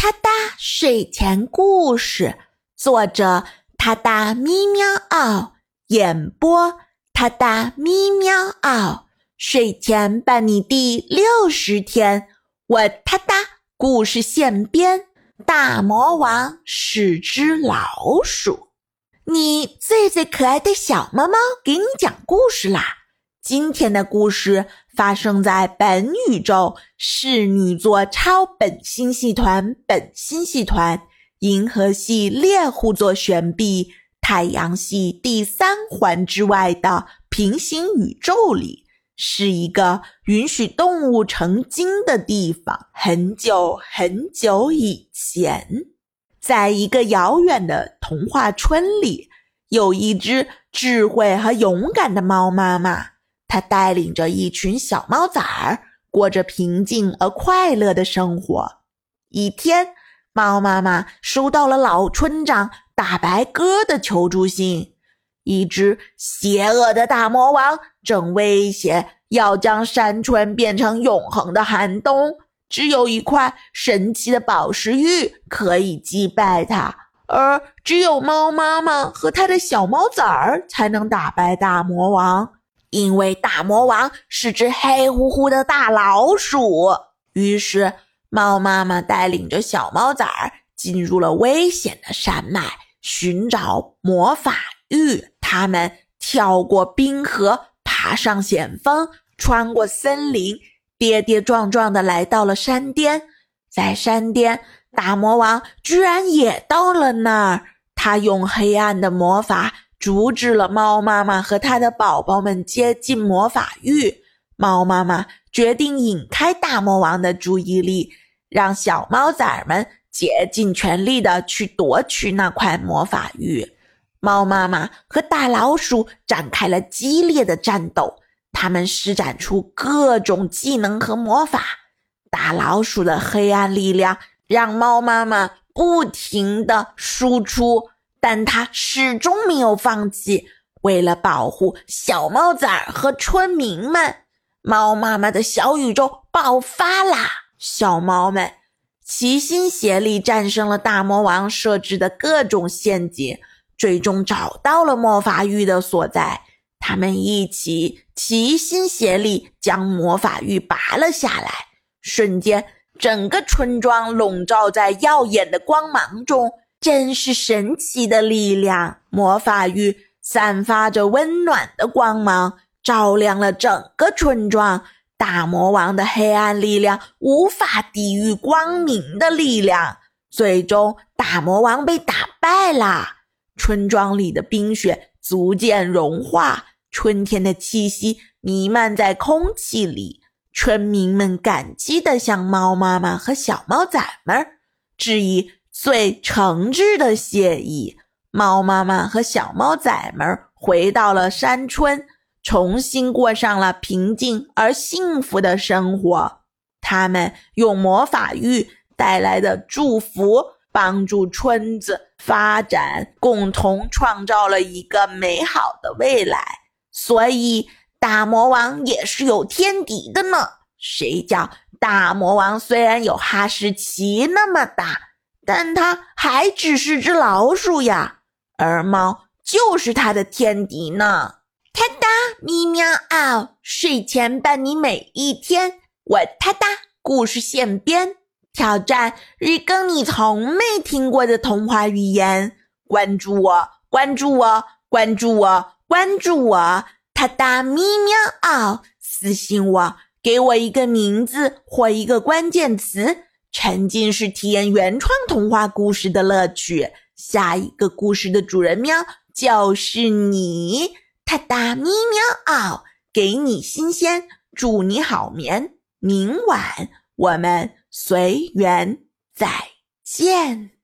哒哒睡前故事，作者：哒哒咪喵嗷，演播：哒哒咪喵嗷。睡前伴你第六十天，我哒哒故事现编。大魔王是只老鼠，你最最可爱的小猫猫给你讲故事啦。今天的故事发生在本宇宙侍女座超本星系团本星系团银河系猎户座旋臂太阳系第三环之外的平行宇宙里，是一个允许动物成精的地方。很久很久以前，在一个遥远的童话村里，有一只智慧和勇敢的猫妈妈。他带领着一群小猫崽儿，过着平静而快乐的生活。一天，猫妈妈收到了老村长大白鸽的求助信。一只邪恶的大魔王正威胁要将山村变成永恒的寒冬，只有一块神奇的宝石玉可以击败他，而只有猫妈妈和他的小猫崽儿才能打败大魔王。因为大魔王是只黑乎乎的大老鼠，于是猫妈妈带领着小猫崽儿进入了危险的山脉，寻找魔法玉。他们跳过冰河，爬上险峰，穿过森林，跌跌撞撞地来到了山巅。在山巅，大魔王居然也到了那儿。他用黑暗的魔法。阻止了猫妈妈和它的宝宝们接近魔法玉。猫妈妈决定引开大魔王的注意力，让小猫崽们竭尽全力的去夺取那块魔法玉。猫妈妈和大老鼠展开了激烈的战斗，它们施展出各种技能和魔法。大老鼠的黑暗力量让猫妈妈不停的输出。但他始终没有放弃。为了保护小猫崽儿和村民们，猫妈妈的小宇宙爆发啦！小猫们齐心协力战胜了大魔王设置的各种陷阱，最终找到了魔法玉的所在。他们一起齐心协力将魔法玉拔了下来，瞬间，整个村庄笼罩在耀眼的光芒中。真是神奇的力量！魔法玉散发着温暖的光芒，照亮了整个村庄。大魔王的黑暗力量无法抵御光明的力量，最终大魔王被打败了。村庄里的冰雪逐渐融化，春天的气息弥漫在空气里。村民们感激地向猫妈妈和小猫崽们致以。最诚挚的谢意，猫妈妈和小猫崽们回到了山村，重新过上了平静而幸福的生活。他们用魔法玉带来的祝福，帮助村子发展，共同创造了一个美好的未来。所以，大魔王也是有天敌的呢。谁叫大魔王虽然有哈士奇那么大？但它还只是只老鼠呀，而猫就是它的天敌呢。哒哒咪喵嗷，睡前伴你每一天。我哒哒故事现编，挑战日更你从没听过的童话语言。关注我，关注我，关注我，关注我。哒哒咪喵嗷，私信我，给我一个名字或一个关键词。沉浸式体验原创童话故事的乐趣，下一个故事的主人喵就是你，他大咪喵嗷，给你新鲜，祝你好眠，明晚我们随缘再见。